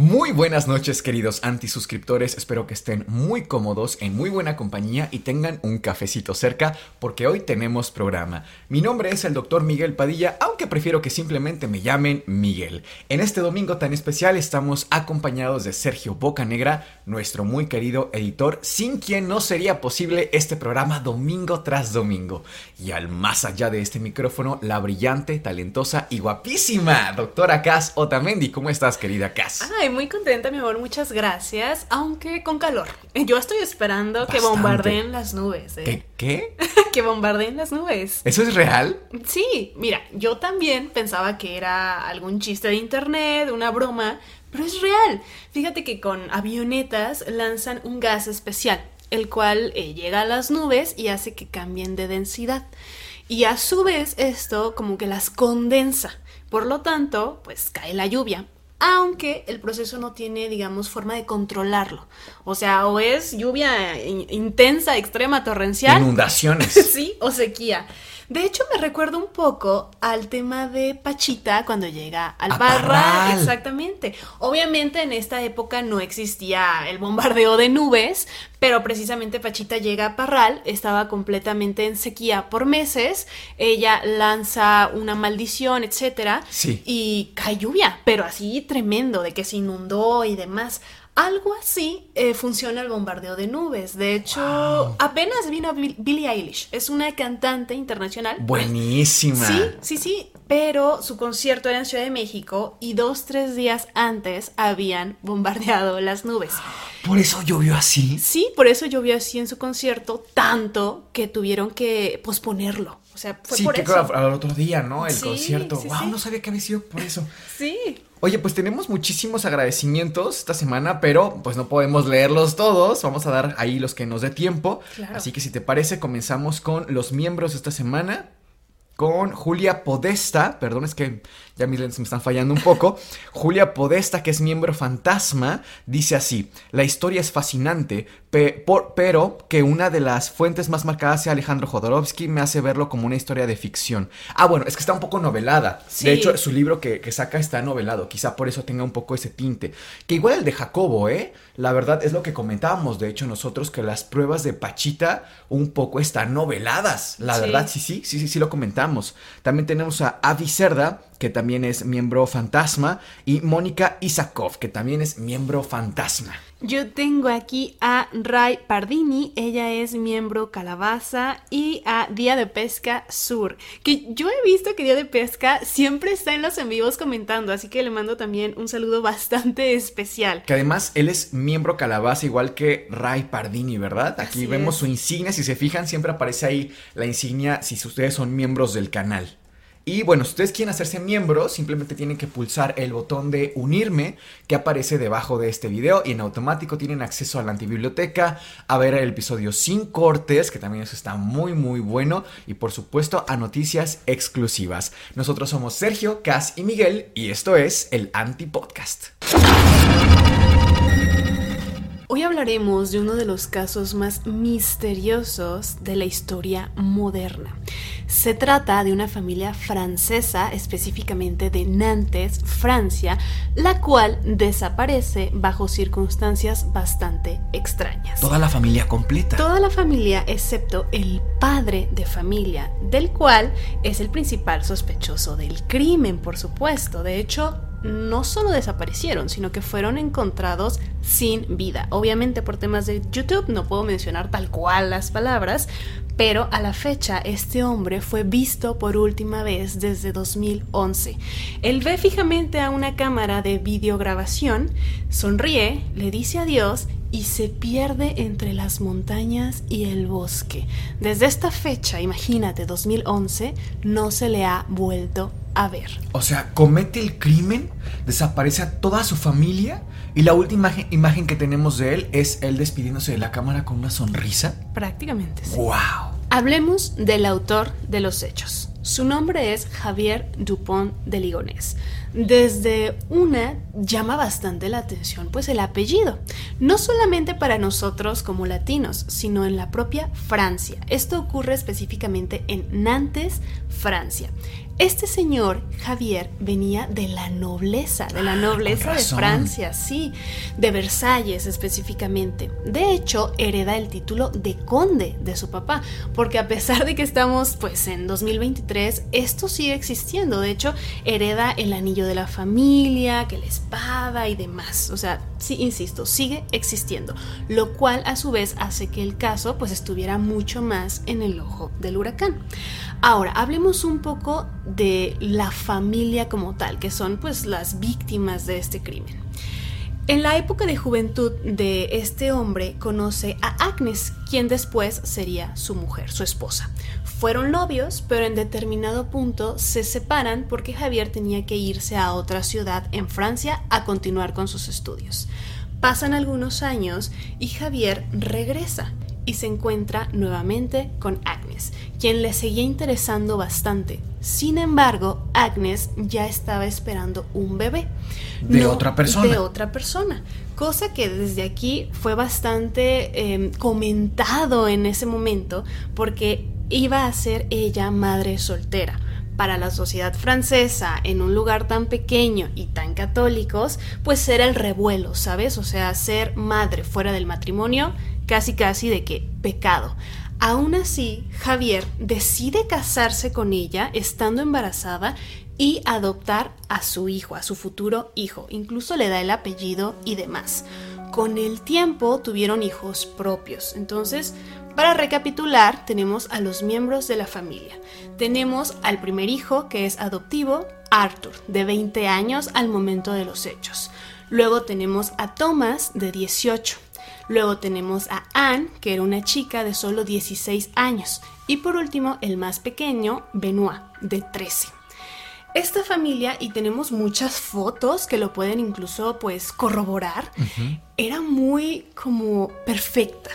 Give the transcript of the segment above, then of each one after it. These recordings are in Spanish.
Muy buenas noches queridos antisuscriptores, espero que estén muy cómodos, en muy buena compañía y tengan un cafecito cerca porque hoy tenemos programa. Mi nombre es el doctor Miguel Padilla, aunque prefiero que simplemente me llamen Miguel. En este domingo tan especial estamos acompañados de Sergio Bocanegra, nuestro muy querido editor, sin quien no sería posible este programa domingo tras domingo. Y al más allá de este micrófono, la brillante, talentosa y guapísima doctora Cass Otamendi. ¿Cómo estás querida Cass? Muy contenta, mi amor, muchas gracias. Aunque con calor. Yo estoy esperando que bombardeen las nubes. ¿eh? ¿Qué? ¿Qué? que bombardeen las nubes. ¿Eso es real? Sí, mira, yo también pensaba que era algún chiste de internet, una broma, pero es real. Fíjate que con avionetas lanzan un gas especial, el cual eh, llega a las nubes y hace que cambien de densidad. Y a su vez esto como que las condensa. Por lo tanto, pues cae la lluvia aunque el proceso no tiene, digamos, forma de controlarlo. O sea, o es lluvia intensa, extrema, torrencial. Inundaciones. sí, o sequía. De hecho, me recuerda un poco al tema de Pachita cuando llega al barra. Exactamente. Obviamente en esta época no existía el bombardeo de nubes, pero precisamente Pachita llega a Parral, estaba completamente en sequía por meses, ella lanza una maldición, etcétera, sí. y cae lluvia, pero así tremendo, de que se inundó y demás. Algo así eh, funciona el bombardeo de nubes. De hecho, apenas vino Billie Eilish. Es una cantante internacional. Buenísima. Sí, sí, sí. Pero su concierto era en Ciudad de México y dos, tres días antes habían bombardeado las nubes. ¿Por eso llovió así? Sí, por eso llovió así en su concierto, tanto que tuvieron que posponerlo. O sea, fue sí, por que eso. al otro día, ¿no? El concierto. wow, no sabía que había sido por eso. Sí. Oye, pues tenemos muchísimos agradecimientos esta semana, pero pues no podemos leerlos todos. Vamos a dar ahí los que nos dé tiempo. Así que si te parece, comenzamos con los miembros de esta semana. Con Julia Podesta, perdón, es que ya mis lentes me están fallando un poco. Julia Podesta, que es miembro fantasma, dice así: La historia es fascinante, pero que una de las fuentes más marcadas sea Alejandro Jodorowsky me hace verlo como una historia de ficción. Ah, bueno, es que está un poco novelada. De hecho, su libro que, que, saca está novelado. Quizá por eso tenga un poco ese tinte. Que igual el de Jacobo, ¿eh? La verdad es lo que comentábamos, de hecho, nosotros, que las pruebas de Pachita un poco están noveladas. La Sí. verdad, sí, sí, sí, sí, sí lo comentamos. También tenemos a Avi Cerda, que también es miembro fantasma, y Mónica Isakov, que también es miembro fantasma. Yo tengo aquí a Ray Pardini, ella es miembro Calabaza, y a Día de Pesca Sur, que yo he visto que Día de Pesca siempre está en los en vivos comentando, así que le mando también un saludo bastante especial. Que además él es miembro calabaza igual que Ray Pardini, ¿verdad? Aquí Así vemos es. su insignia, si se fijan siempre aparece ahí la insignia si ustedes son miembros del canal. Y bueno, si ustedes quieren hacerse miembros, simplemente tienen que pulsar el botón de unirme que aparece debajo de este video y en automático tienen acceso a la antibiblioteca, a ver el episodio sin cortes, que también eso está muy muy bueno, y por supuesto a noticias exclusivas. Nosotros somos Sergio, Cas y Miguel y esto es el Anti Podcast. Hoy hablaremos de uno de los casos más misteriosos de la historia moderna. Se trata de una familia francesa, específicamente de Nantes, Francia, la cual desaparece bajo circunstancias bastante extrañas. Toda la familia completa. Toda la familia excepto el padre de familia, del cual es el principal sospechoso del crimen, por supuesto. De hecho, no solo desaparecieron, sino que fueron encontrados sin vida. Obviamente por temas de YouTube no puedo mencionar tal cual las palabras, pero a la fecha este hombre fue visto por última vez desde 2011. Él ve fijamente a una cámara de videograbación, sonríe, le dice adiós y se pierde entre las montañas y el bosque. Desde esta fecha, imagínate, 2011, no se le ha vuelto a ver. O sea, comete el crimen, desaparece a toda su familia y la última imagen, que tenemos de él es él despidiéndose de la cámara con una sonrisa. Prácticamente sí. ¡Wow! Hablemos del autor de los hechos. Su nombre es Javier Dupont de Ligonnès. Desde una llama bastante la atención pues el apellido, no solamente para nosotros como latinos, sino en la propia Francia. Esto ocurre específicamente en Nantes, Francia. Este señor, Javier, venía de la nobleza, de la nobleza de Francia, sí, de Versalles específicamente. De hecho, hereda el título de conde de su papá, porque a pesar de que estamos pues en 2023, esto sigue existiendo. De hecho, hereda el anillo de la familia, que la espada y demás. O sea, sí, insisto, sigue existiendo, lo cual a su vez hace que el caso pues estuviera mucho más en el ojo del huracán. Ahora, hablemos un poco de la familia como tal, que son pues las víctimas de este crimen. En la época de juventud de este hombre conoce a Agnes, quien después sería su mujer, su esposa. Fueron novios, pero en determinado punto se separan porque Javier tenía que irse a otra ciudad en Francia a continuar con sus estudios. Pasan algunos años y Javier regresa y se encuentra nuevamente con Agnes, quien le seguía interesando bastante. Sin embargo, Agnes ya estaba esperando un bebé. De otra persona. De otra persona. Cosa que desde aquí fue bastante em, comentado en ese momento porque iba a ser ella madre soltera para la sociedad francesa en un lugar tan pequeño y tan católicos, pues era el revuelo, ¿sabes? O sea, ser madre fuera del matrimonio casi casi de que pecado. Aún así, Javier decide casarse con ella estando embarazada y adoptar a su hijo, a su futuro hijo. Incluso le da el apellido y demás. Con el tiempo tuvieron hijos propios. Entonces, para recapitular, tenemos a los miembros de la familia. Tenemos al primer hijo, que es adoptivo, Arthur, de 20 años al momento de los hechos. Luego tenemos a Thomas, de 18. Luego tenemos a Anne, que era una chica de solo 16 años. Y por último, el más pequeño, Benoit, de 13. Esta familia, y tenemos muchas fotos que lo pueden incluso pues corroborar, era muy como perfecta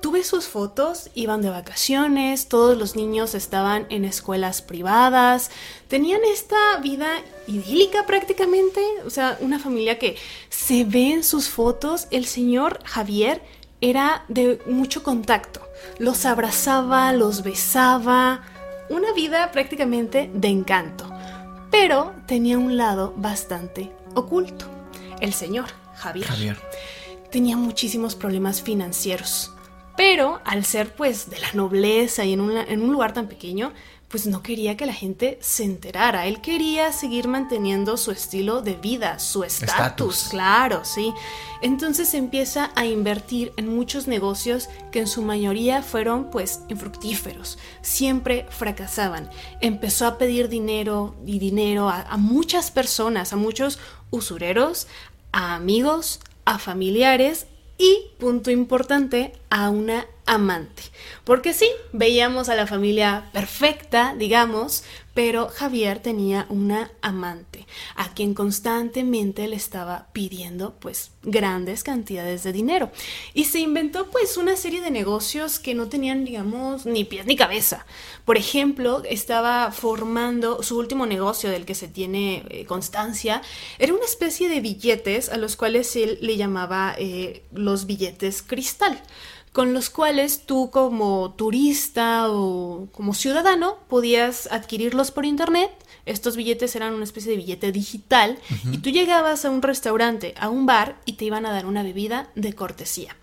tuve sus fotos, iban de vacaciones, todos los niños estaban en escuelas privadas, tenían esta vida idílica prácticamente, o sea, una familia que se ve en sus fotos, el señor Javier era de mucho contacto, los abrazaba, los besaba, una vida prácticamente de encanto, pero tenía un lado bastante oculto, el señor Javier. Javier. Tenía muchísimos problemas financieros pero al ser pues de la nobleza y en, en un lugar tan pequeño, pues no quería que la gente se enterara. Él quería seguir manteniendo su estilo de vida, su estatus, claro, sí. Entonces empieza a invertir en muchos negocios que en su mayoría fueron pues infructíferos, siempre fracasaban. Empezó a pedir dinero y dinero a muchas personas, a muchos usureros, a amigos, a familiares y, punto importante, a una amante. Porque sí, veíamos a la familia perfecta, digamos, pero Javier tenía una amante a quien constantemente le estaba pidiendo pues grandes cantidades de dinero. Y se inventó pues una serie de negocios que no tenían digamos ni pies ni cabeza. Por ejemplo, estaba formando su último negocio del que se tiene eh, constancia, era una especie de billetes a los cuales él le llamaba eh, los billetes cristal con los cuales tú como turista o como ciudadano podías adquirirlos por internet. Estos billetes eran una especie de billete digital y tú llegabas a un restaurante, a un bar y te iban a dar una bebida de cortesía.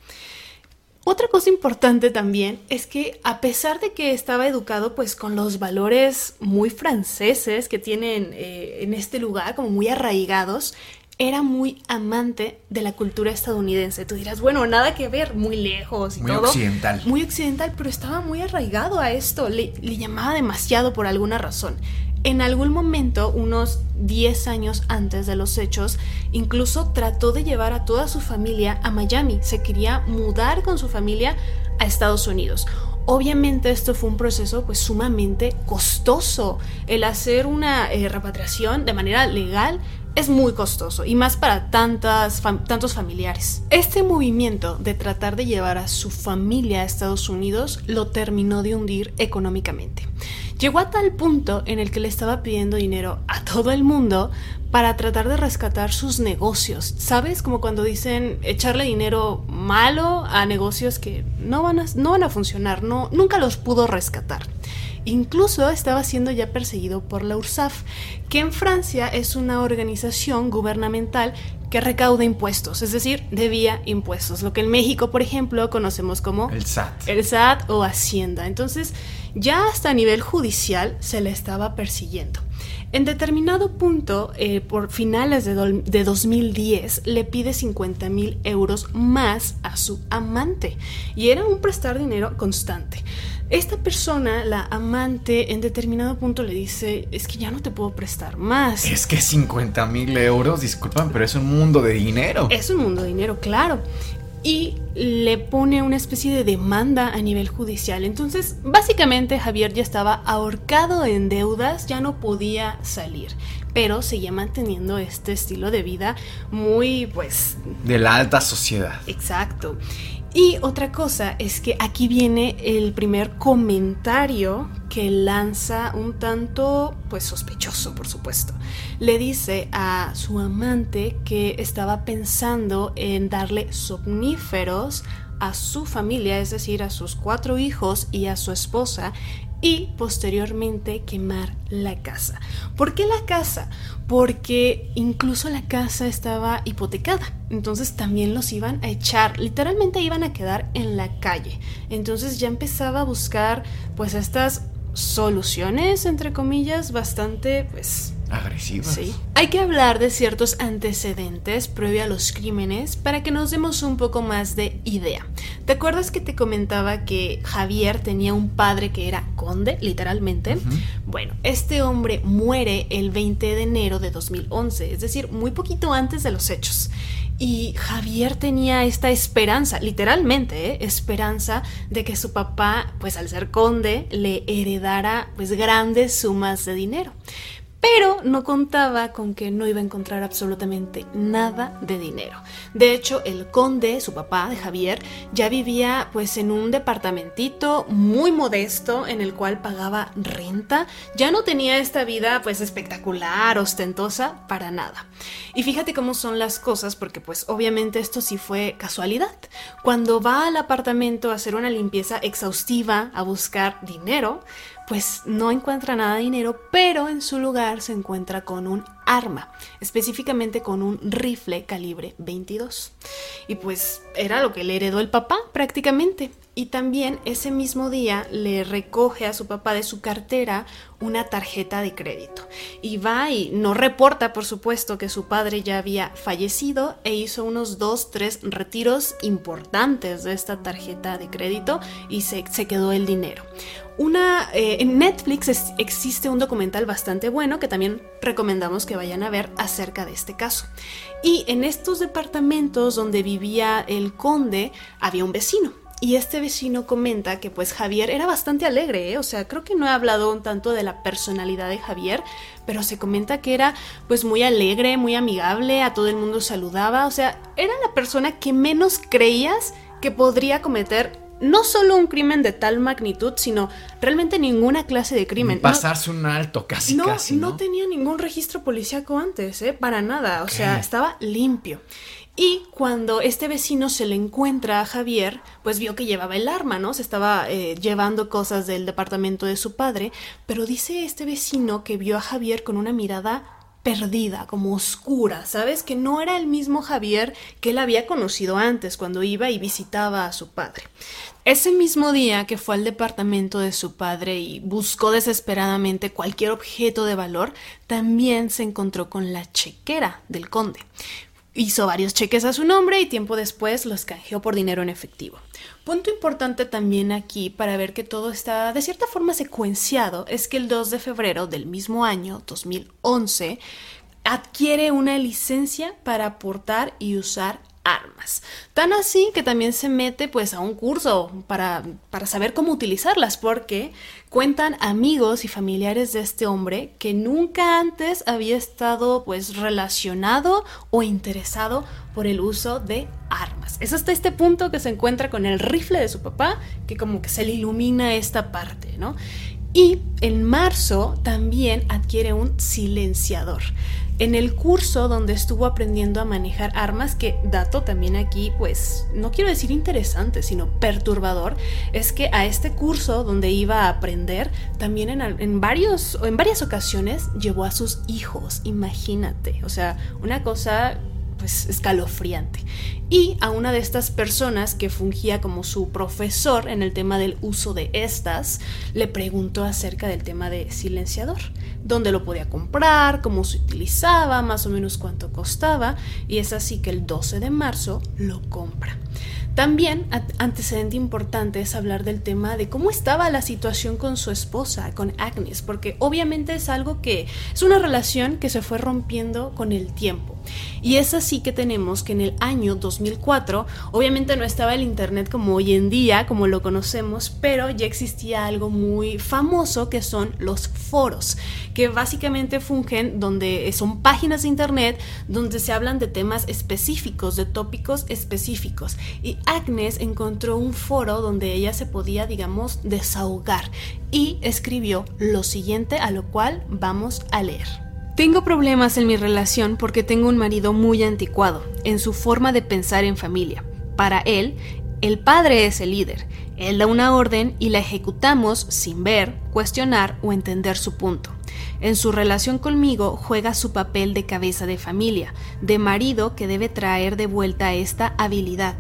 Otra cosa importante también es que a pesar de que estaba educado pues con los valores muy franceses que tienen eh, en este lugar, como muy arraigados, era muy amante de la cultura estadounidense. Tú dirás, bueno, nada que ver, muy lejos y muy occidental. Muy occidental, pero estaba muy arraigado a esto, le, le, llamaba demasiado por alguna razón. En algún momento, unos 10 años antes de los hechos, incluso trató de llevar a toda su familia a Miami. Se quería mudar con su familia a Estados Unidos. Obviamente esto fue un proceso pues sumamente costoso. El hacer una eh, repatriación de manera legal es muy costoso y más para tantas tantos familiares. Este movimiento de tratar de llevar a su familia a Estados Unidos lo terminó de hundir económicamente. Llegó a tal punto en el que le estaba pidiendo dinero a todo el mundo para tratar de rescatar sus negocios. ¿Sabes? Como cuando dicen echarle dinero malo a negocios que no van a, no van a funcionar, no, nunca los pudo rescatar. Incluso estaba siendo ya perseguido por la URSAF, que en Francia es una organización gubernamental que recauda impuestos, es decir, debía impuestos, lo que en México, por ejemplo, conocemos como el SAT. El SAT o Hacienda. Entonces, ya hasta a nivel judicial se le estaba persiguiendo. En determinado punto, eh, por finales de, de, 2010, le pide 50 mil euros más a su amante y era un prestar dinero constante. Esta persona, la amante, en determinado punto le dice, es que ya no te puedo prestar más. Es que 50 mil euros, disculpan, pero es un mundo de dinero. Es un mundo de dinero, claro. Y le pone una especie de demanda a nivel judicial. Entonces, básicamente Javier ya estaba ahorcado en deudas, ya no podía salir pero seguía manteniendo este estilo de vida muy, pues... De la alta sociedad. Exacto. Y otra cosa es que aquí viene el primer comentario que lanza un tanto, pues sospechoso, por supuesto. Le dice a su amante que estaba pensando en darle somníferos a su familia, es decir, a sus cuatro hijos y a su esposa, y posteriormente quemar la casa. ¿Por qué la casa? Porque incluso la casa estaba hipotecada, entonces también los iban a echar, literalmente iban a quedar en la calle. Entonces ya empezaba a buscar pues estas soluciones, entre comillas, bastante pues agresivas. Sí. Hay que hablar de ciertos antecedentes previo a los crímenes para que nos demos un poco más de idea. ¿Te acuerdas que te comentaba que Javier tenía un padre que era conde, literalmente? Bueno, este hombre muere el 20 de enero de 2011, es decir, muy poquito antes de los hechos. Y Javier tenía esta esperanza, literalmente, ¿eh? esperanza de que su papá, pues al ser conde, le heredara pues grandes sumas de dinero pero no contaba con que no iba a encontrar absolutamente nada de dinero. De hecho, el conde, su papá de Javier, ya vivía pues en un departamentito muy modesto en el cual pagaba renta, ya no tenía esta vida pues espectacular, ostentosa, para nada. Y fíjate cómo son las cosas porque pues obviamente esto sí fue casualidad. Cuando va al apartamento a hacer una limpieza exhaustiva, a buscar dinero, pues no encuentra nada de dinero, pero en su lugar se encuentra con un arma, específicamente con un rifle calibre 22. Y pues era lo que le heredó el papá prácticamente. Y también ese mismo día le recoge a su papá de su cartera una tarjeta de crédito. Y va y no reporta, por supuesto, que su padre ya había fallecido e hizo unos dos, tres retiros importantes de esta tarjeta de crédito y se, quedó el dinero. Una, eh, en Netflix existe un documental bastante bueno que también recomendamos que vayan a ver acerca de este caso. Y en estos departamentos donde vivía el conde había un vecino. Y este vecino comenta que pues Javier era bastante alegre, ¿eh? o sea, creo que no he hablado un tanto de la personalidad de Javier, pero se comenta que era pues muy alegre, muy amigable, a todo el mundo saludaba, o sea, era la persona que menos creías que podría cometer no solo un crimen de tal magnitud, sino realmente ninguna clase de crimen. Pasarse un alto, casi, no, casi. ¿no? no tenía ningún registro policíaco antes, ¿eh? Para nada. O sea, estaba limpio. Y cuando este vecino se le encuentra a Javier, pues vio que llevaba el arma, ¿no? Se estaba eh, llevando cosas del departamento de su padre, pero dice este vecino que vio a Javier con una mirada perdida, como oscura, ¿sabes? Que no era el mismo Javier que él había conocido antes cuando iba y visitaba a su padre. Ese mismo día que fue al departamento de su padre y buscó desesperadamente cualquier objeto de valor, también se encontró con la chequera del conde. Hizo varios cheques a su nombre y tiempo después los canjeó por dinero en efectivo. Punto importante también aquí para ver que todo está de cierta forma secuenciado es que el 2 de febrero del mismo año, 2011, adquiere una licencia para portar y usar armas. Tan así que también se mete pues a un curso para, para, saber cómo utilizarlas porque cuentan amigos y familiares de este hombre que nunca antes había estado pues relacionado o interesado por el uso de armas. Es hasta este punto que se encuentra con el rifle de su papá que como que se le ilumina esta parte, ¿no? Y en marzo también adquiere un silenciador en el curso donde estuvo aprendiendo a manejar armas, que dato también aquí, pues no quiero decir interesante, sino perturbador, es que a este curso donde iba a aprender, también en, en, varios, en varias ocasiones llevó a sus hijos, imagínate, o sea, una cosa pues escalofriante. Y a una de estas personas que fungía como su profesor en el tema del uso de estas, le preguntó acerca del tema de silenciador, dónde lo podía comprar, cómo se utilizaba, más o menos cuánto costaba, y es así que el 12 de marzo lo compra. También antecedente importante es hablar del tema de cómo estaba la situación con su esposa, con Agnes, porque obviamente es algo que es una relación que se fue rompiendo con el tiempo. Y es así que tenemos que en el año 2004, obviamente no estaba el Internet como hoy en día, como lo conocemos, pero ya existía algo muy famoso que son los foros, que básicamente fungen donde son páginas de Internet donde se hablan de temas específicos, de tópicos específicos. Y Agnes encontró un foro donde ella se podía, digamos, desahogar y escribió lo siguiente a lo cual vamos a leer. Tengo problemas en mi relación porque tengo un marido muy anticuado en su forma de pensar en familia. Para él, el padre es el líder. Él da una orden y la ejecutamos sin ver, cuestionar o entender su punto. En su relación conmigo juega su papel de cabeza de familia, de marido que debe traer de vuelta esta habilidad,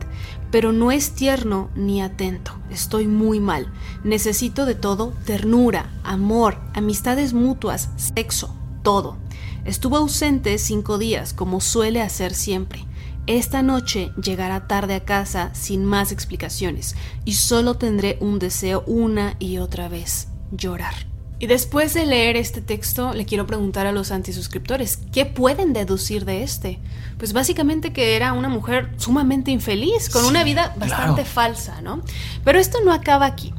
pero no es tierno ni atento. Estoy muy mal. Necesito de todo ternura, amor, amistades mutuas, sexo, todo. Estuvo ausente cinco días, como suele hacer siempre. Esta noche llegará tarde a casa sin más explicaciones y solo tendré un deseo una y otra vez, llorar. Y después de leer este texto, le quiero preguntar a los antisuscriptores, ¿qué pueden deducir de este? Pues básicamente que era una mujer sumamente infeliz, con una vida bastante falsa, ¿no? Pero esto no acaba aquí.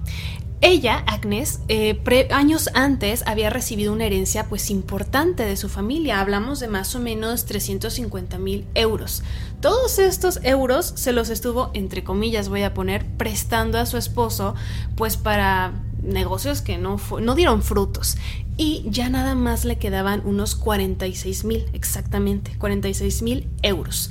Ella, Agnes, eh, años antes había recibido una herencia pues importante de su familia, hablamos de más o menos 350 mil euros. Todos estos euros se los estuvo, entre comillas voy a poner, prestando a su esposo pues para negocios que no, no dieron frutos. Y ya nada más le quedaban unos 46 mil, exactamente, 46 mil euros.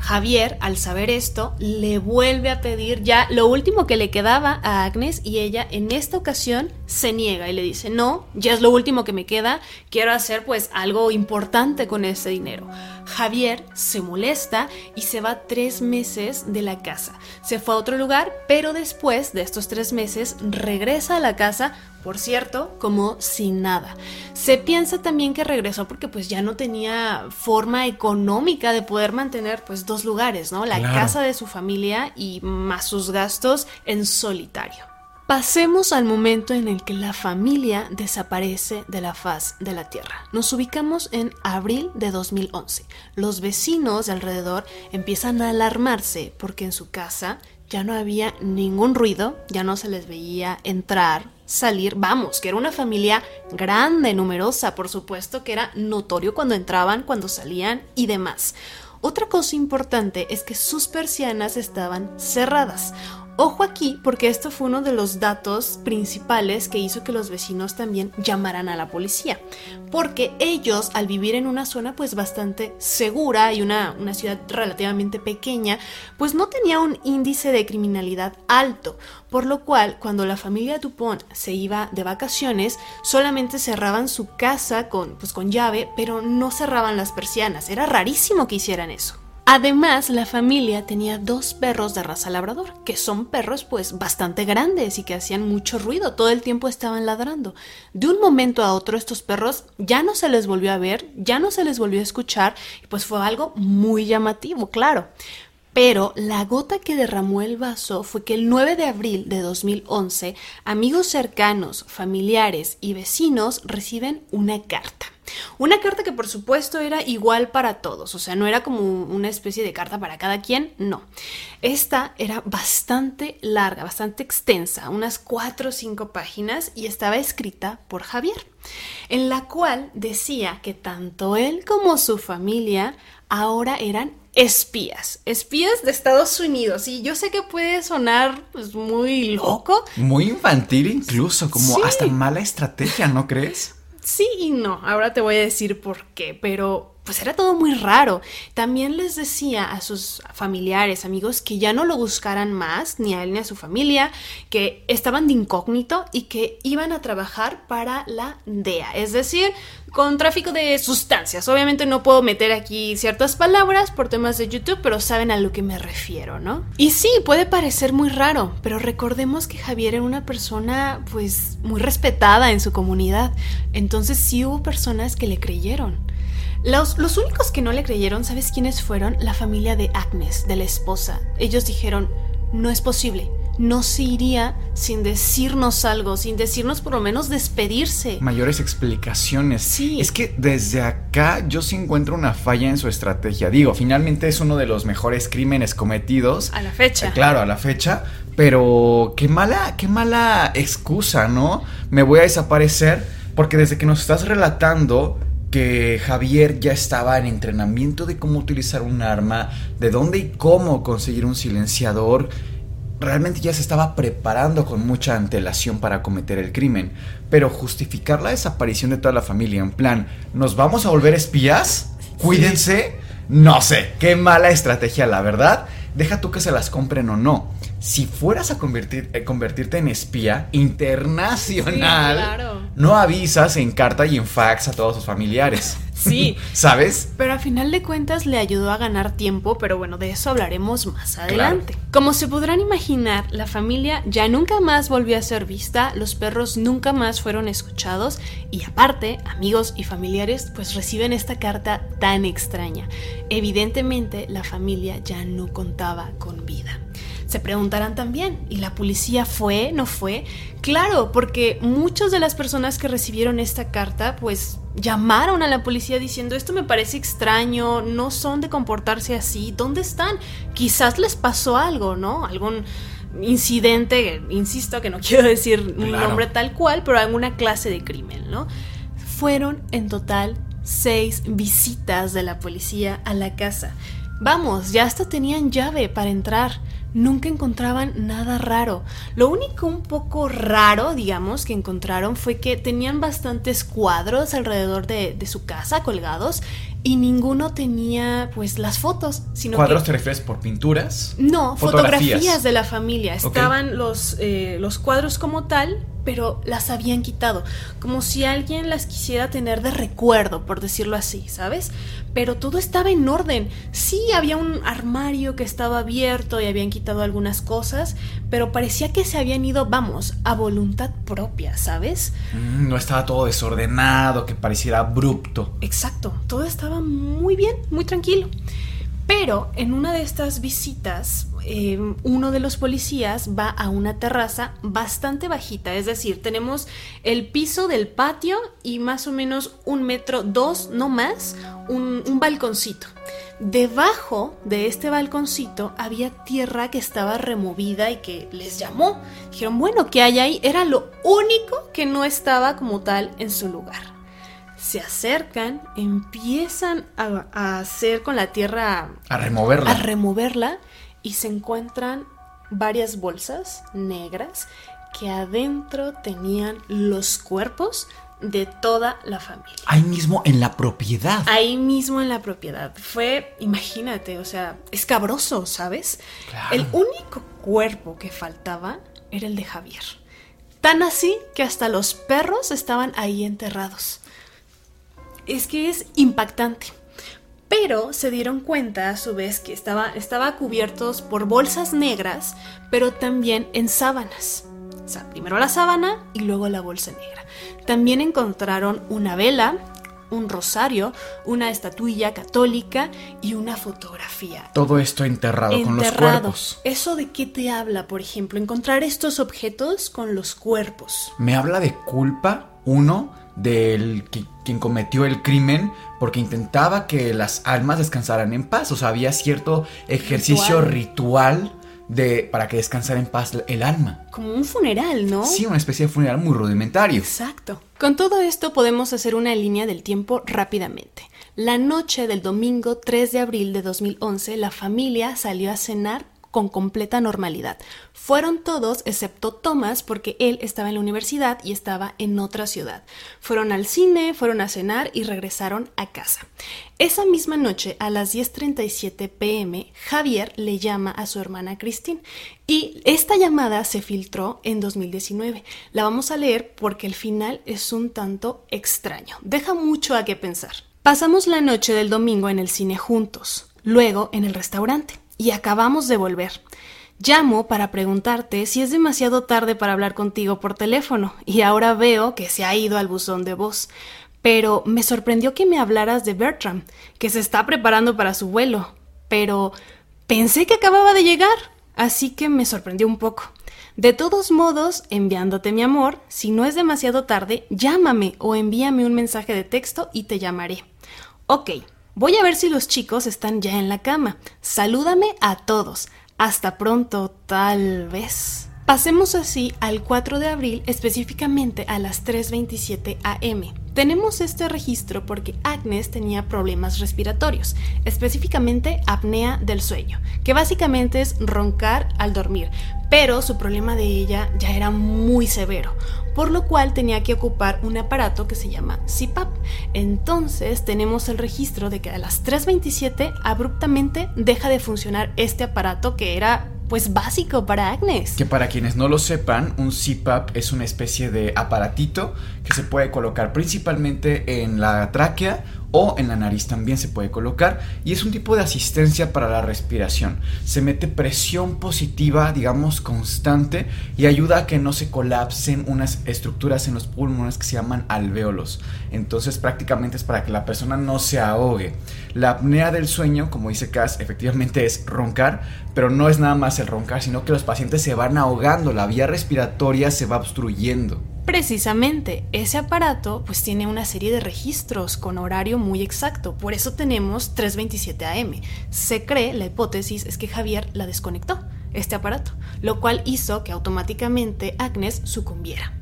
Javier, al saber esto, le vuelve a pedir ya lo último que le quedaba a Agnes y ella en esta ocasión se niega y le dice, no, ya es lo último que me queda, quiero hacer pues algo importante con ese dinero. Javier se molesta y se va tres meses de la casa. Se fue a otro lugar, pero después de estos tres meses regresa a la casa por cierto, como sin nada. Se piensa también que regresó porque pues ya no tenía forma económica de poder mantener pues dos lugares, ¿no? La casa de su familia y más sus gastos en solitario. Pasemos al momento en el que la familia desaparece de la faz de la Tierra. Nos ubicamos en abril de 2011. Los vecinos de alrededor empiezan a alarmarse porque en su casa ya no había ningún ruido, ya no se les veía entrar, salir, vamos, que era una familia grande, numerosa, por supuesto que era notorio cuando entraban, cuando salían y demás. Otra cosa importante es que sus persianas estaban cerradas. Ojo aquí porque esto fue uno de los datos principales que hizo que los vecinos también llamaran a la policía. Porque ellos al vivir en una zona pues bastante segura y una, una ciudad relativamente pequeña pues no tenía un índice de criminalidad alto. Por lo cual cuando la familia Dupont se iba de vacaciones solamente cerraban su casa con, pues, con llave pero no cerraban las persianas. Era rarísimo que hicieran eso. Además, la familia tenía dos perros de raza labrador, que son perros pues bastante grandes y que hacían mucho ruido, todo el tiempo estaban ladrando. De un momento a otro estos perros ya no se les volvió a ver, ya no se les volvió a escuchar, y pues fue algo muy llamativo, claro. Pero la gota que derramó el vaso fue que el 9 de abril de 2011, amigos cercanos, familiares y vecinos reciben una carta. Una carta que por supuesto era igual para todos, o sea, no era como una especie de carta para cada quien, no. Esta era bastante larga, bastante extensa, unas cuatro o cinco páginas y estaba escrita por Javier, en la cual decía que tanto él como su familia ahora eran espías, espías de Estados Unidos. Y yo sé que puede sonar pues, muy loco. Muy infantil incluso, como hasta mala estrategia, ¿no crees? Sí y no, ahora te voy a decir por qué, pero pues era todo muy raro. También les decía a sus familiares, amigos, que ya no lo buscaran más, ni a él ni a su familia, que estaban de incógnito y que iban a trabajar para la DEA, es decir, con tráfico de sustancias. Obviamente no puedo meter aquí ciertas palabras por temas de YouTube, pero saben a lo que me refiero, ¿no? Y sí, puede parecer muy raro, pero recordemos que Javier era una persona pues muy respetada en su comunidad, entonces sí hubo personas que le creyeron. Los, los, únicos que no le creyeron, ¿sabes quiénes fueron? La familia de Agnes, de la esposa. Ellos dijeron, no es posible, no se iría sin decirnos algo, sin decirnos por lo menos despedirse. Mayores explicaciones. Sí. Es que desde acá yo sí encuentro una falla en su estrategia. Digo, finalmente es uno de los mejores crímenes cometidos. A la fecha. Eh, claro, a la fecha. Pero qué mala, qué mala excusa, ¿no? Me voy a desaparecer porque desde que nos estás relatando que Javier ya estaba en entrenamiento de cómo utilizar un arma, de dónde y cómo conseguir un silenciador, realmente ya se estaba preparando con mucha antelación para cometer el crimen. Pero justificar la desaparición de toda la familia en plan, ¿nos vamos a volver espías? Cuídense. No sé, qué mala estrategia, la verdad. Deja tú que se las compren o no. Si fueras a convertir, eh, convertirte en espía internacional, Sí, claro. no avisas en carta y en fax a todos sus familiares. Sí. ¿Sabes? Pero a final de cuentas le ayudó a ganar tiempo, pero bueno, de eso hablaremos más adelante. Como se podrán imaginar, la familia ya nunca más volvió a ser vista, los perros nunca más fueron escuchados y aparte, amigos y familiares pues reciben esta carta tan extraña. Evidentemente la familia ya no contaba con vida. Se preguntarán también, ¿y la policía fue? ¿No fue? Claro, porque muchas de las personas que recibieron esta carta, pues llamaron a la policía diciendo, esto me parece extraño, no son de comportarse así, ¿dónde están? Quizás les pasó algo, ¿no? Algún incidente, insisto que no quiero decir un Claro. nombre tal cual, pero alguna clase de crimen, ¿no? Fueron en total seis visitas de la policía a la casa. Vamos, ya hasta tenían llave para entrar. Nunca encontraban nada raro. Lo único un poco raro, digamos, que encontraron fue que tenían bastantes cuadros alrededor de, de su casa colgados y ninguno tenía pues las fotos, sino ¿Cuadros que... te refieres por pinturas? No, Fotografías. fotografías, de la familia. Estaban los, eh, los cuadros como tal, pero las habían quitado. Como si alguien las quisiera tener de recuerdo, por decirlo así, ¿sabes? Pero todo estaba en orden. Sí, había un armario que estaba abierto y habían quitado algunas cosas, pero parecía que se habían ido, vamos, a voluntad propia, ¿sabes? Mm, no estaba todo desordenado, que pareciera abrupto. Exacto, todo estaba muy bien, muy tranquilo. Pero en una de estas visitas, eh, uno de los policías va a una terraza bastante bajita, es decir, tenemos el piso del patio y más o menos un metro, dos, no más, un, un balconcito. Debajo de este balconcito había tierra que estaba removida y que les llamó. Dijeron, bueno, ¿qué hay ahí? Era lo único que no estaba como tal en su lugar se acercan, empiezan a, a hacer con la tierra, A removerla. a removerla y se encuentran varias bolsas negras que adentro tenían los cuerpos de toda la familia. Ahí mismo en la propiedad. Ahí mismo en la propiedad. Fue, imagínate, o sea, escabroso, ¿sabes? Claro. El único cuerpo que faltaba era el de Javier. Tan así que hasta los perros estaban ahí enterrados. Es que es impactante. Pero se dieron cuenta a su vez que estaba, estaba cubiertos por bolsas negras, pero también en sábanas. O sea, primero la sábana y luego la bolsa negra. También encontraron una vela, un rosario, una estatuilla católica y una fotografía. Todo esto enterrado, con los cuerpos. ¿Eso de qué te habla, por ejemplo? Encontrar estos objetos con los cuerpos. Me habla de culpa, uno, del que, quien cometió el crimen porque intentaba que las almas descansaran en paz. O sea, había cierto ejercicio ritual, de, para que descansara en paz el alma. Como un funeral, ¿no? Sí, una especie de funeral muy rudimentario. Exacto. Con todo esto podemos hacer una línea del tiempo rápidamente. La noche del domingo 3 de abril de 2011, la familia salió a cenar con completa normalidad. Fueron todos excepto Thomas porque él estaba en la universidad y estaba en otra ciudad. Fueron al cine, fueron a cenar y regresaron a casa. Esa misma noche, a las 10.37 pm, Javier le llama a su hermana Christine y esta llamada se filtró en 2019. La vamos a leer porque el final es un tanto extraño. Deja mucho a qué pensar. Pasamos la noche del domingo en el cine juntos, luego en el restaurante y acabamos de volver. Llamo para preguntarte si es demasiado tarde para hablar contigo por teléfono y ahora veo que se ha ido al buzón de voz. Pero me sorprendió que me hablaras de Bertram, que se está preparando para su vuelo. Pero pensé que acababa de llegar, así que me sorprendió un poco. De todos modos, enviándote mi amor, si no es demasiado tarde, llámame o envíame un mensaje de texto y te llamaré. Ok, Voy a ver si los chicos están ya en la cama. Salúdame a todos. Hasta pronto, tal vez. Pasemos así al 4 de abril, específicamente a las 3.27 am. Tenemos este registro porque Agnes tenía problemas respiratorios, específicamente apnea del sueño, que básicamente es roncar al dormir, pero su problema de ella ya era muy severo, por lo cual tenía que ocupar un aparato que se llama CPAP. Entonces tenemos el registro de que a las 3.27 abruptamente deja de funcionar este aparato que era pues básico para Agnes. Que para quienes no lo sepan, un CPAP es una especie de aparatito que se puede colocar principalmente en la tráquea o en la nariz también se puede colocar y es un tipo de asistencia para la respiración. Se mete presión positiva, digamos, constante y ayuda a que no se colapsen unas estructuras en los pulmones que se llaman alvéolos. Entonces prácticamente es para que la persona no se ahogue. La apnea del sueño, como dice Cass, efectivamente es roncar, pero no es nada más el roncar, sino que los pacientes se van ahogando, la vía respiratoria se va obstruyendo. Precisamente, ese aparato pues tiene una serie de registros con horario muy exacto, por eso tenemos 3.27 am. Se cree, la hipótesis es que Javier la desconectó, este aparato, lo cual hizo que automáticamente Agnes sucumbiera.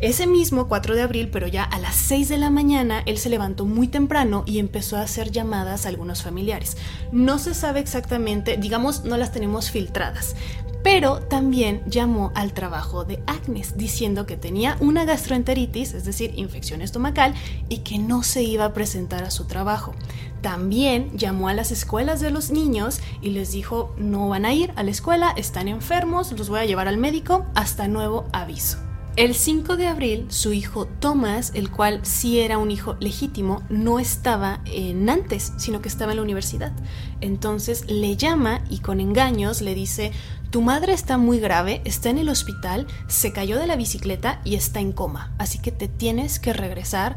Ese mismo 4 de abril, pero ya a las 6 de la mañana, él se levantó muy temprano y empezó a hacer llamadas a algunos familiares. No se sabe exactamente, digamos, no las tenemos filtradas, pero también llamó al trabajo de Agnes diciendo que tenía una gastroenteritis, es decir, infección estomacal, y que no se iba a presentar a su trabajo. También llamó a las escuelas de los niños y les dijo, no van a ir a la escuela, están enfermos, los voy a llevar al médico hasta nuevo aviso. El 5 de abril, su hijo Thomas, el cual sí era un hijo legítimo, no estaba en Nantes, sino que estaba en la universidad. Entonces le llama y con engaños le dice, tu madre está muy grave, está en el hospital, se cayó de la bicicleta y está en coma, así que te tienes que regresar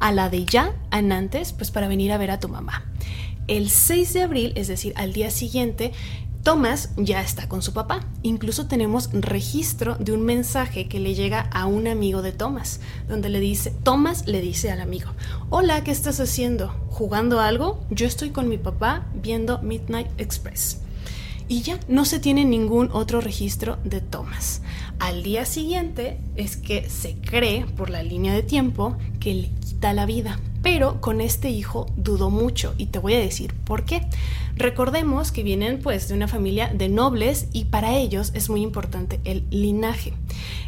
a la de ya, a Nantes, pues para venir a ver a tu mamá. El 6 de abril, es decir, al día siguiente, Thomas ya está con su papá. Incluso tenemos registro de un mensaje que le llega a un amigo de Thomas, donde le dice, Thomas le dice al amigo, hola, ¿qué estás haciendo? ¿Jugando algo? Yo estoy con mi papá viendo Midnight Express. Y ya no se tiene ningún otro registro de Thomas. Al día siguiente es que se cree, por la línea de tiempo, que le quita la vida. Pero con este hijo dudó mucho y te voy a decir por qué. Recordemos que vienen pues de una familia de nobles y para ellos es muy importante el linaje.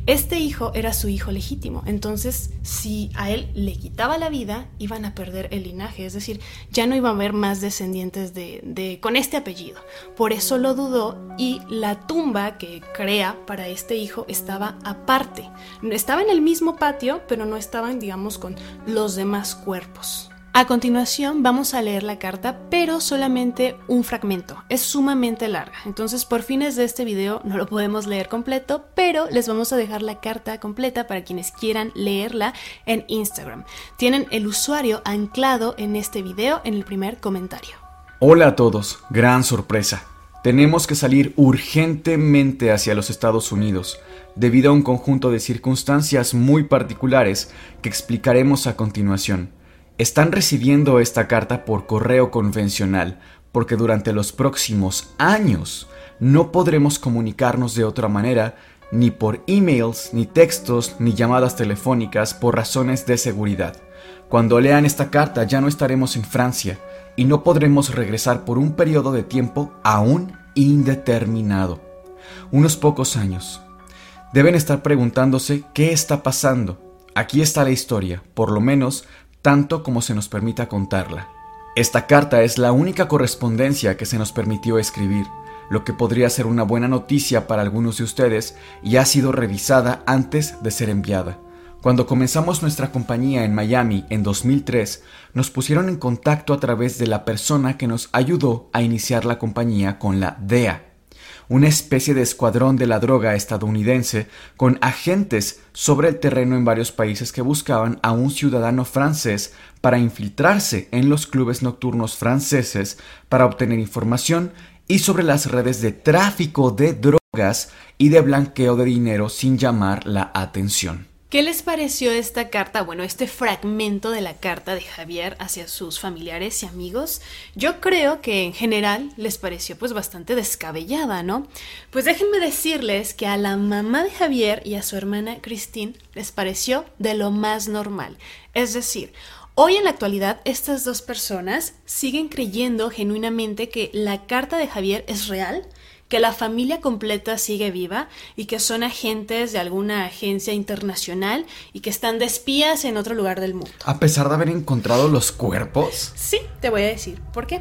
Este hijo era su hijo legítimo, entonces si a él le quitaba la vida, iban a perder el linaje, es decir, ya no iba a haber más descendientes de, de, con este apellido. Por eso lo dudó y la tumba que crea para este hijo estaba aparte. Estaba en el mismo patio, pero no estaban, digamos, con los demás cuerpos. A continuación vamos a leer la carta, pero solamente un fragmento. Es sumamente larga, entonces por fines de este video no lo podemos leer completo, pero les vamos a dejar la carta completa para quienes quieran leerla en Instagram. Tienen el usuario anclado en este video en el primer comentario. Hola a todos, gran sorpresa. Tenemos que salir urgentemente hacia los Estados Unidos, debido a un conjunto de circunstancias muy particulares que explicaremos a continuación. Están recibiendo esta carta por correo convencional, porque durante los próximos años no podremos comunicarnos de otra manera, ni por emails, ni textos, ni llamadas telefónicas por razones de seguridad. Cuando lean esta carta ya no estaremos en Francia, y no podremos regresar por un periodo de tiempo aún indeterminado. Unos pocos años. Deben estar preguntándose qué está pasando. Aquí está la historia, por lo menos tanto como se nos permita contarla. Esta carta es la única correspondencia que se nos permitió escribir, lo que podría ser una buena noticia para algunos de ustedes y ha sido revisada antes de ser enviada. Cuando comenzamos nuestra compañía en Miami en 2003, nos pusieron en contacto a través de la persona que nos ayudó a iniciar la compañía con la DEA, una especie de escuadrón de la droga estadounidense con agentes sobre el terreno en varios países que buscaban a un ciudadano francés para infiltrarse en los clubes nocturnos franceses para obtener información y sobre las redes de tráfico de drogas y de blanqueo de dinero sin llamar la atención. ¿Qué les pareció esta carta? Bueno, este fragmento de la carta de Javier hacia sus familiares y amigos. Yo creo que en general les pareció pues bastante descabellada, ¿no? Pues déjenme decirles que a la mamá de Javier y a su hermana Christine les pareció de lo más normal. Es decir, Hoy en la actualidad estas dos personas siguen creyendo genuinamente que la carta de Javier es real que la familia completa sigue viva y que son agentes de alguna agencia internacional y que están de espías en otro lugar del mundo. A pesar de haber encontrado los cuerpos. Sí, te voy a decir por qué.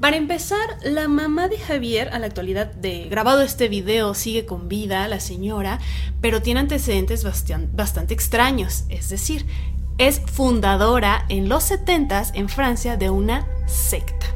Para empezar, la mamá de Javier, a la actualidad de grabado este video, sigue con vida, la señora, pero tiene antecedentes bastante, extraños. Es decir, es fundadora en los 70 en Francia de una secta.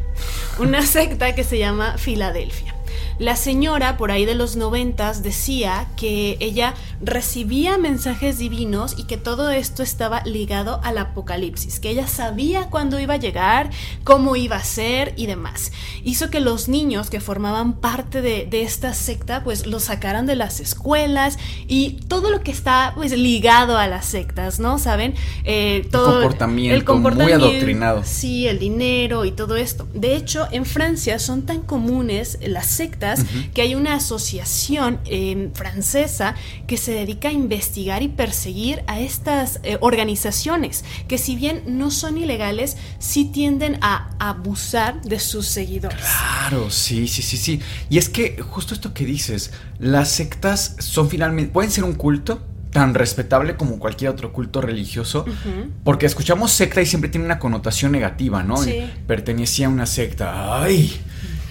Una secta que se llama Filadelfia. La señora por ahí de los noventas decía que ella recibía mensajes divinos y que todo esto estaba ligado al apocalipsis, que ella sabía cuándo iba a llegar, cómo iba a ser y demás. Hizo que los niños que formaban parte de, esta secta pues los sacaran de las escuelas y todo lo que está pues ligado a las sectas, ¿no? ¿Saben? Eh, todo el comportamiento, el comportamiento muy adoctrinado. Sí, el dinero y todo esto. De hecho, en Francia son tan comunes las sectas que hay una asociación em, francesa que se dedica a investigar y perseguir a estas eh, organizaciones que si bien no son ilegales, sí tienden a abusar de sus seguidores. Claro, sí, sí, sí, sí. Y es que justo esto que dices, las sectas son finalmente, pueden ser un culto, tan respetable como cualquier otro culto religioso, porque escuchamos secta y siempre tiene una connotación negativa, ¿no? Sí. Pertenecía a una secta, ay,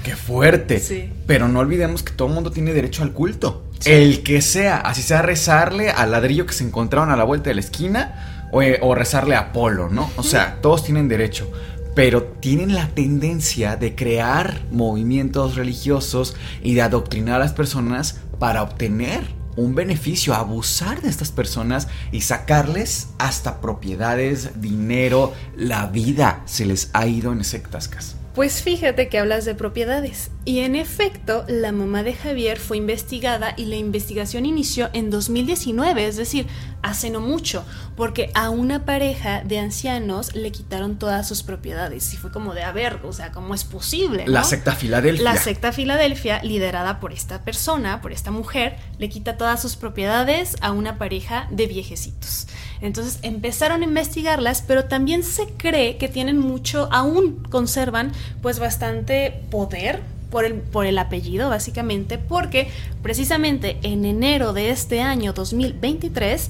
Qué fuerte. Sí. Pero no olvidemos que todo el mundo tiene derecho al culto. El que sea, así sea rezarle al ladrillo que se encontraron a la vuelta de la esquina o, eh, rezarle a Apolo, ¿no? O sea, todos tienen derecho. Pero tienen la tendencia de crear movimientos religiosos y de adoctrinar a las personas para obtener un beneficio, abusar de estas personas y sacarles hasta propiedades, dinero, la vida se les ha ido en sectascas. Pues fíjate que hablas de propiedades. Y en efecto, la mamá de Javier fue investigada y la investigación inició en 2019, es decir, hace no mucho, porque a una pareja de ancianos le quitaron todas sus propiedades. Y fue como de, a ver, o sea, ¿cómo es posible? La secta Filadelfia. La secta Filadelfia, liderada por esta persona, por esta mujer, le quita todas sus propiedades a una pareja de viejecitos. Entonces empezaron a investigarlas, pero también se cree que tienen mucho, aún conservan pues bastante poder por el, por el, apellido, básicamente, porque precisamente en enero de este año 2023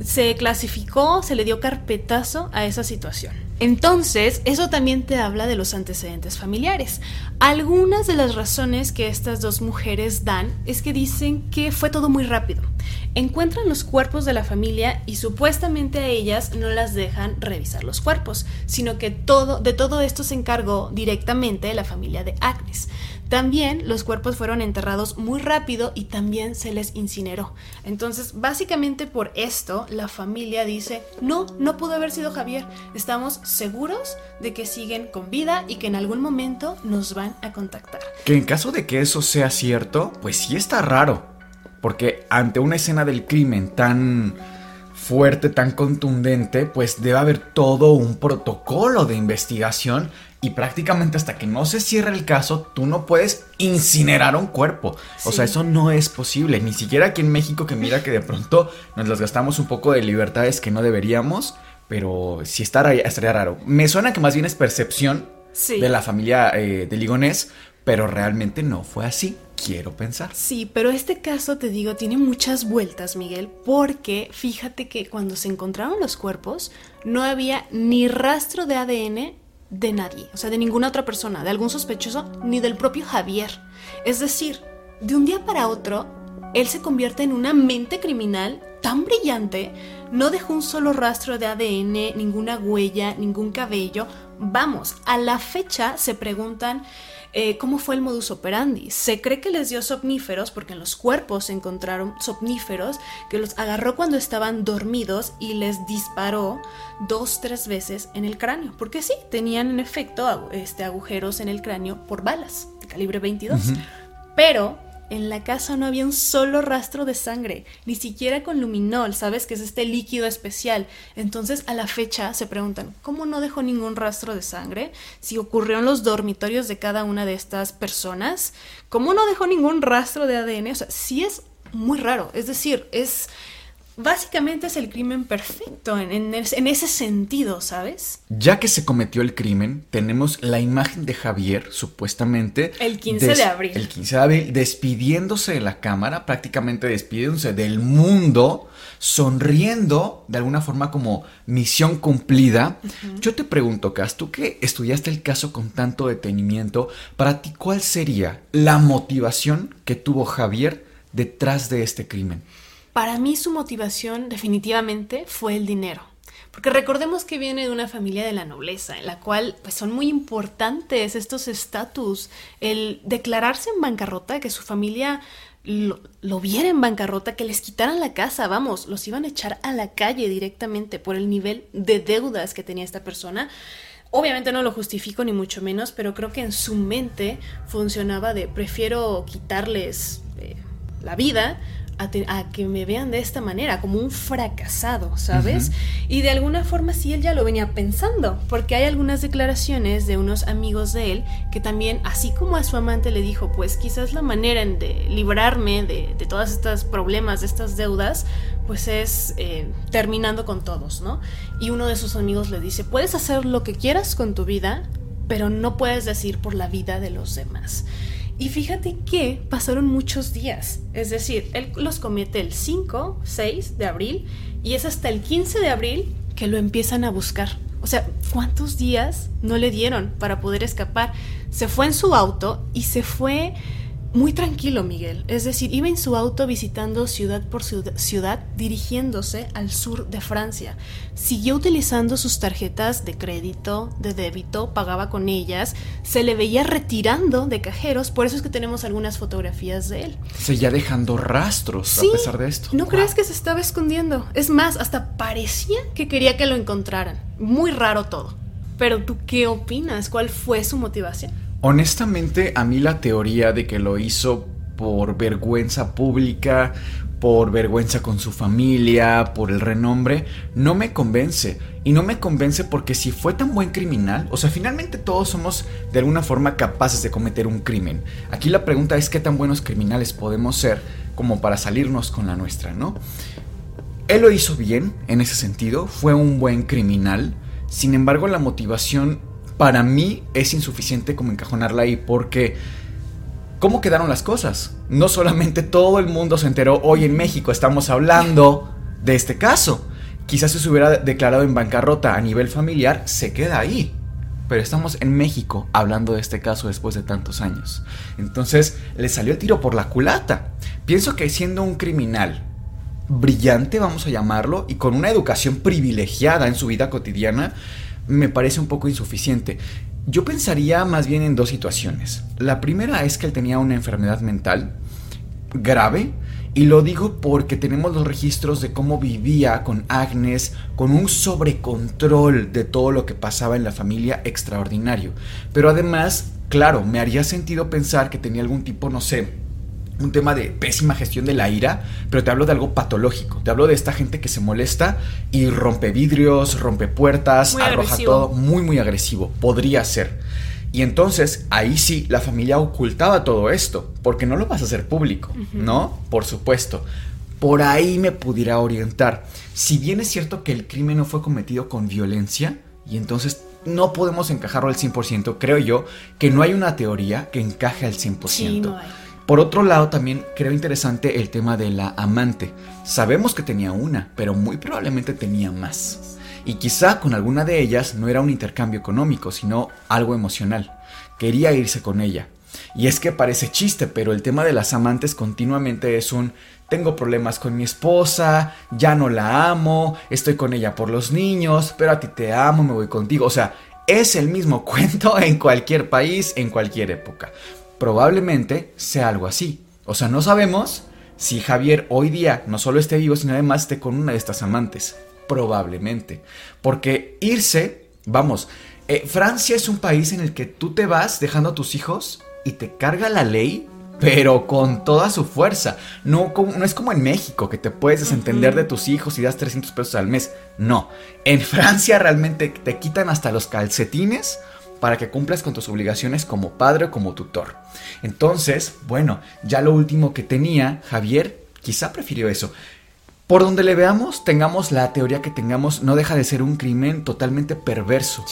se clasificó, se le dio carpetazo a esa situación. Entonces, eso también te habla de los antecedentes familiares. Algunas de las razones que estas dos mujeres dan es que dicen que fue todo muy rápido. Encuentran los cuerpos de la familia y supuestamente a ellas no las dejan revisar los cuerpos, sino que todo, de todo esto se encargó directamente la familia de Agnes. También los cuerpos fueron enterrados muy rápido y también se les incineró. Entonces, básicamente por esto, la familia dice, no, no pudo haber sido Javier. Estamos seguros de que siguen con vida y que en algún momento nos van a contactar. Que en caso de que eso sea cierto, pues sí está raro. Porque ante una escena del crimen tan fuerte, tan contundente, pues debe haber todo un protocolo de investigación y prácticamente hasta que no se cierre el caso, tú no puedes incinerar un cuerpo. O sea, eso no es posible. Ni siquiera aquí en México, que mira que de pronto nos las gastamos un poco de libertades que no deberíamos. Pero sí estaría, estaría raro. Me suena que más bien es percepción de la familia eh, de Ligonés, pero realmente no fue así. Quiero pensar. Sí, pero este caso, te digo, tiene muchas vueltas, Miguel, porque fíjate que cuando se encontraron los cuerpos, no había ni rastro de ADN de nadie, o sea, de ninguna otra persona, de algún sospechoso, ni del propio Javier. Es decir, de un día para otro, él se convierte en una mente criminal tan brillante, no dejó un solo rastro de ADN, ninguna huella, ningún cabello. Vamos, a la fecha se preguntan eh, cómo fue el modus operandi. Se cree que les dio somníferos porque en los cuerpos se encontraron somníferos que los agarró cuando estaban dormidos y les disparó dos, tres veces en el cráneo. Porque sí, tenían en efecto este, agujeros en el cráneo por balas de calibre 22. Pero en la casa no había un solo rastro de sangre, ni siquiera con luminol, ¿sabes? Que es este líquido especial. Entonces, a la fecha se preguntan, ¿cómo no dejó ningún rastro de sangre? Si ocurrió en los dormitorios de cada una de estas personas, ¿cómo no dejó ningún rastro de ADN? O sea, sí es muy raro. Es decir, es básicamente es el crimen perfecto en, ese sentido, ¿sabes? Ya que se cometió el crimen, tenemos la imagen de Javier, supuestamente. El 15 de abril. El 15 de abril, despidiéndose de la cámara, prácticamente despidiéndose del mundo, sonriendo de alguna forma como misión cumplida. Yo te pregunto, Cas, tú que estudiaste el caso con tanto detenimiento, para ti, ¿cuál sería la motivación que tuvo Javier detrás de este crimen? Para mí su motivación definitivamente fue el dinero. Porque recordemos que viene de una familia de la nobleza, en la cual pues, son muy importantes estos estatus, el declararse en bancarrota, que su familia lo, viera en bancarrota, que les quitaran la casa, vamos, los iban a echar a la calle directamente por el nivel de deudas que tenía esta persona. Obviamente no lo justifico ni mucho menos, pero creo que en su mente funcionaba de prefiero quitarles eh, la vida a, que me vean de esta manera, como un fracasado, ¿sabes? Y de alguna forma sí él ya lo venía pensando, porque hay algunas declaraciones de unos amigos de él que también, así como a su amante le dijo, pues quizás la manera de librarme de, de todos estos problemas, de estas deudas, pues es eh, terminando con todos, ¿no? Y uno de sus amigos le dice, puedes hacer lo que quieras con tu vida, pero no puedes decir por la vida de los demás. Y fíjate que pasaron muchos días. Es decir, él los comete el 5, 6 de abril y es hasta el 15 de abril que lo empiezan a buscar. O sea, ¿cuántos días no le dieron para poder escapar? Se fue en su auto y se fue muy tranquilo, Miguel. Es decir, iba en su auto visitando ciudad por ciudad, dirigiéndose al sur de Francia. Siguió utilizando sus tarjetas de crédito, de débito, pagaba con ellas, se le veía retirando de cajeros, por eso es que tenemos algunas fotografías de él. Seguía dejando rastros a pesar de esto. No crees que se estaba escondiendo. Es más, hasta parecía que quería que lo encontraran. Muy raro todo. Pero tú, ¿qué opinas? ¿Cuál fue su motivación? Honestamente, a mí la teoría de que lo hizo por vergüenza pública, por vergüenza con su familia, por el renombre, no me convence. Y no me convence porque si fue tan buen criminal, o sea, finalmente todos somos de alguna forma capaces de cometer un crimen. Aquí la pregunta es qué tan buenos criminales podemos ser como para salirnos con la nuestra, ¿no? Él lo hizo bien en ese sentido, fue un buen criminal. Sin embargo, la motivación para mí es insuficiente como encajonarla ahí porque ¿cómo quedaron las cosas? No solamente todo el mundo se enteró, hoy en México estamos hablando de este caso. quizás si se hubiera declarado en bancarrota a nivel familiar, se queda ahí. Pero estamos en México hablando de este caso después de tantos años. Entonces le salió el tiro por la culata. Pienso que siendo un criminal brillante, vamos a llamarlo, y con una educación privilegiada en su vida cotidiana, me parece un poco insuficiente. Yo pensaría más bien en dos situaciones. La primera es que él tenía una enfermedad mental grave, y lo digo porque tenemos los registros de cómo vivía con Agnes, con un sobrecontrol de todo lo que pasaba en la familia extraordinario. Pero además, claro, me haría sentido pensar que tenía algún tipo, no sé, un tema de pésima gestión de la ira, pero te hablo de algo patológico. Te hablo de esta gente que se molesta y rompe vidrios, rompe puertas, arroja todo, muy, muy agresivo. Podría ser. Y entonces ahí sí la familia ocultaba todo esto, porque no lo vas a hacer público, ¿no? Por supuesto. Por ahí me pudiera orientar. Si bien es cierto que el crimen no fue cometido con violencia, y entonces no podemos encajarlo al 100%, creo yo que no hay una teoría que encaje al 100%. Sí, no hay. Por otro lado, también creo interesante el tema de la amante. Sabemos que tenía una, pero muy probablemente tenía más. Y quizá con alguna de ellas no era un intercambio económico, sino algo emocional. Quería irse con ella. Y es que parece chiste, pero el tema de las amantes continuamente es un tengo problemas con mi esposa, ya no la amo, estoy con ella por los niños, pero a ti te amo, me voy contigo. O sea, es el mismo cuento en cualquier país, en cualquier época probablemente sea algo así. O sea, no sabemos si Javier hoy día no solo esté vivo, sino además esté con una de estas amantes. Probablemente. Porque irse, vamos, eh, Francia es un país en el que tú te vas dejando a tus hijos y te carga la ley, pero con toda su fuerza. No, no es como en México, que te puedes desentender de tus hijos y das 300 pesos al mes. No, en Francia realmente te quitan hasta los calcetines para que cumplas con tus obligaciones como padre o como tutor. Entonces, bueno, ya lo último que tenía, Javier quizá prefirió eso. Por donde le veamos, tengamos la teoría que tengamos, no deja de ser un crimen totalmente perverso.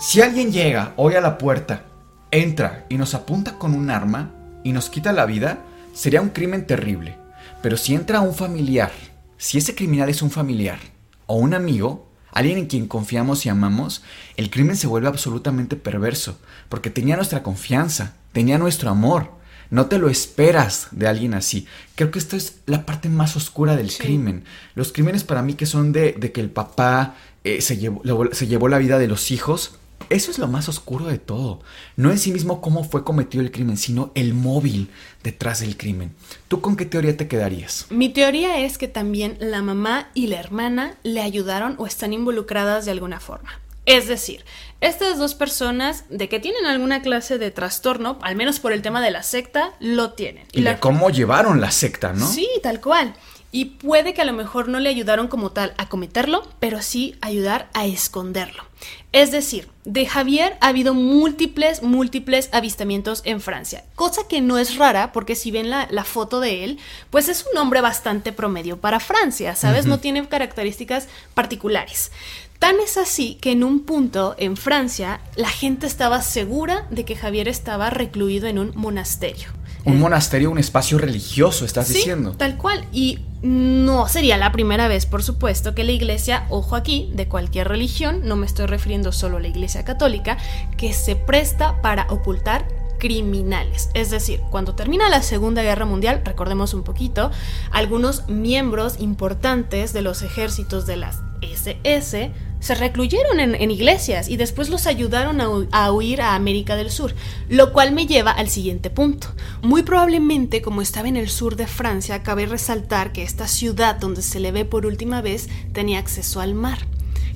Si alguien llega hoy a la puerta, entra y nos apunta con un arma y nos quita la vida, sería un crimen terrible. Pero si entra un familiar, si ese criminal es un familiar o un amigo, alguien en quien confiamos y amamos, el crimen se vuelve absolutamente perverso, porque tenía nuestra confianza, tenía nuestro amor. No te lo esperas de alguien así. Creo que esto es la parte más oscura del crimen. Los crímenes para mí que son de, que el papá eh, se, llevó, se llevó la vida de los hijos, eso es lo más oscuro de todo. No en sí mismo cómo fue cometido el crimen, sino el móvil detrás del crimen. ¿Tú con qué teoría te quedarías? Mi teoría es que también la mamá y la hermana le ayudaron o están involucradas de alguna forma. Es decir, estas dos personas de que tienen alguna clase de trastorno, al menos por el tema de la secta, lo tienen. Y, de cómo llevaron la secta, ¿no? Sí, tal cual. Y puede que a lo mejor no le ayudaron como tal a cometerlo, pero sí ayudar a esconderlo. Es decir, de Javier ha habido múltiples, múltiples avistamientos en Francia, cosa que no es rara porque si ven la, foto de él, pues es un hombre bastante promedio para Francia, ¿sabes? No tiene características particulares. Tan es así que en un punto en Francia la gente estaba segura de que Javier estaba recluido en un monasterio. Un monasterio, un espacio religioso, estás sí, diciendo. Tal cual. Y no sería la primera vez, por supuesto, que la iglesia, ojo aquí, de cualquier religión, no me estoy refiriendo solo a la iglesia católica, que se presta para ocultar criminales. Es decir, cuando termina la Segunda Guerra Mundial, recordemos un poquito, algunos miembros importantes de los ejércitos de las SS se recluyeron en, iglesias y después los ayudaron a, huir a América del Sur, lo cual me lleva al siguiente punto. Muy probablemente, como estaba en el sur de Francia, cabe resaltar que esta ciudad donde se le ve por última vez tenía acceso al mar.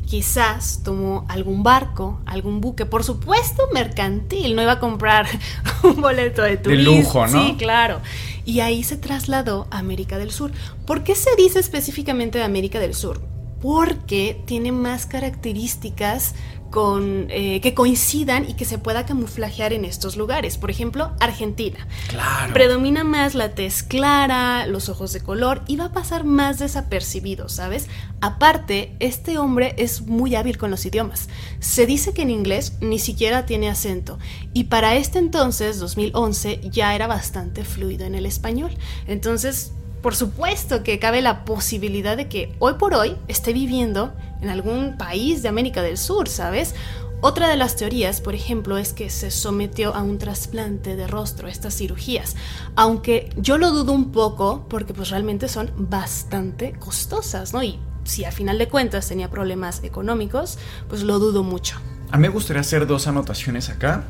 Quizás tomó algún barco, algún buque, por supuesto mercantil, no iba a comprar un boleto de turismo. De lujo, ¿no? Sí, claro. Y ahí se trasladó a América del Sur. ¿Por qué se dice específicamente de América del Sur? Porque tiene más características con, eh, que coincidan y que se pueda camuflajear en estos lugares. Por ejemplo, Argentina. Claro. Predomina más la tez clara, los ojos de color y va a pasar más desapercibido, ¿sabes? Aparte, este hombre es muy hábil con los idiomas. Se dice que en inglés ni siquiera tiene acento y para este entonces, 2011, ya era bastante fluido en el español. Entonces, por supuesto que cabe la posibilidad de que hoy por hoy esté viviendo en algún país de América del Sur, ¿sabes? Otra de las teorías, por ejemplo, es que se sometió a un trasplante de rostro, estas cirugías, aunque yo lo dudo un poco porque pues realmente son bastante costosas, ¿no? Y si a final de cuentas tenía problemas económicos, pues lo dudo mucho. A mí me gustaría hacer dos anotaciones acá.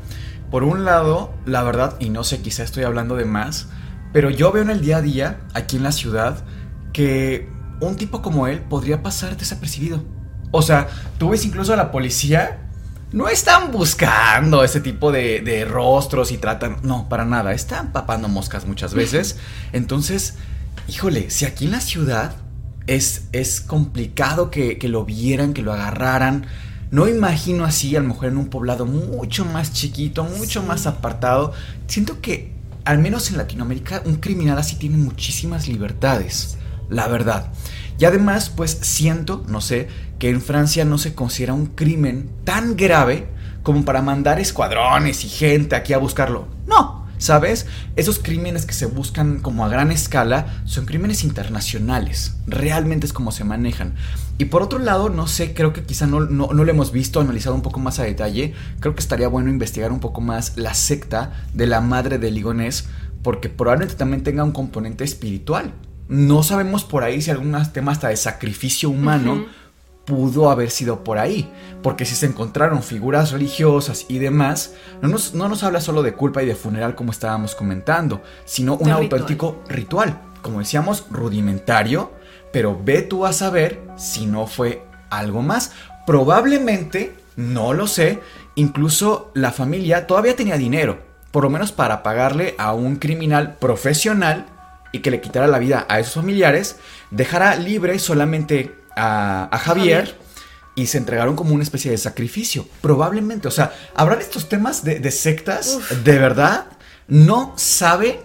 Por un lado, la verdad, y no sé, quizá estoy hablando de más, pero yo veo en el día a día, aquí en la ciudad, que un tipo como él podría pasar desapercibido. O sea, tú ves incluso a la policía no están buscando ese tipo de, rostros y tratan. No, para nada. Están papando moscas muchas veces. Entonces, híjole, si aquí en la ciudad es, es complicado que, que, lo vieran, que lo agarraran. No imagino así, a lo mejor en un poblado mucho más chiquito, mucho más apartado. Siento que, al menos en Latinoamérica, un criminal así tiene muchísimas libertades. La verdad. Y además, pues siento, no sé, que en Francia no se considera un crimen tan grave como para mandar escuadrones y gente aquí a buscarlo. No, ¿sabes? Esos crímenes que se buscan como a gran escala son crímenes internacionales. Realmente es como se manejan. Y por otro lado, no sé, creo que quizá no, no, lo hemos visto, analizado un poco más a detalle. Creo que estaría bueno investigar un poco más la secta de la madre de Ligonés, porque probablemente también tenga un componente espiritual. No sabemos por ahí si algún tema hasta de sacrificio humano pudo haber sido por ahí. Porque si se encontraron figuras religiosas y demás, no nos, no nos habla solo de culpa y de funeral como estábamos comentando, sino un auténtico ritual. Como decíamos, rudimentario, pero ve tú a saber si no fue algo más. Probablemente, no lo sé, incluso la familia todavía tenía dinero, por lo menos para pagarle a un criminal profesional y que le quitara la vida a esos familiares, dejara libre solamente a, Javier, y se entregaron como una especie de sacrificio. Probablemente, o sea, hablar estos temas de, sectas, de verdad, no sabe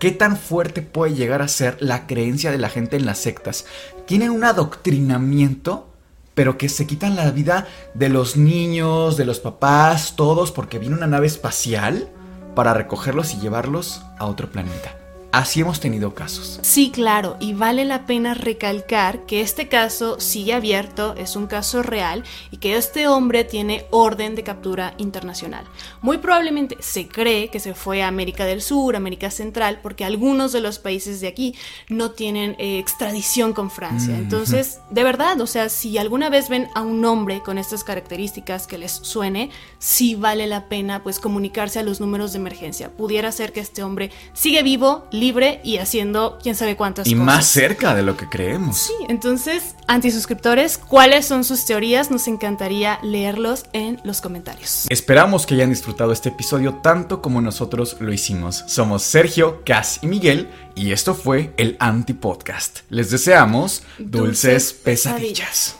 qué tan fuerte puede llegar a ser la creencia de la gente en las sectas. Tienen un adoctrinamiento pero que se quitan la vida de los niños, de los papás, todos, porque viene una nave espacial para recogerlos y llevarlos a otro planeta. Así hemos tenido casos. Sí, claro, y vale la pena recalcar que este caso sigue abierto, es un caso real y que este hombre tiene orden de captura internacional. Muy probablemente se cree que se fue a América del Sur, América Central, porque algunos de los países de aquí no tienen eh, extradición con Francia. Entonces, de verdad, o sea, si alguna vez ven a un hombre con estas características que les suene, sí vale la pena pues comunicarse a los números de emergencia. Pudiera ser que este hombre sigue vivo, libre y haciendo quién sabe cuántas y cosas. Y más cerca de lo que creemos. Sí, entonces, antisuscriptores, ¿cuáles son sus teorías? Nos encantaría leerlos en los comentarios. Esperamos que hayan disfrutado este episodio tanto como nosotros lo hicimos. Somos Sergio, Cass y Miguel y esto fue el Anti Podcast. Les deseamos dulces, pesadillas.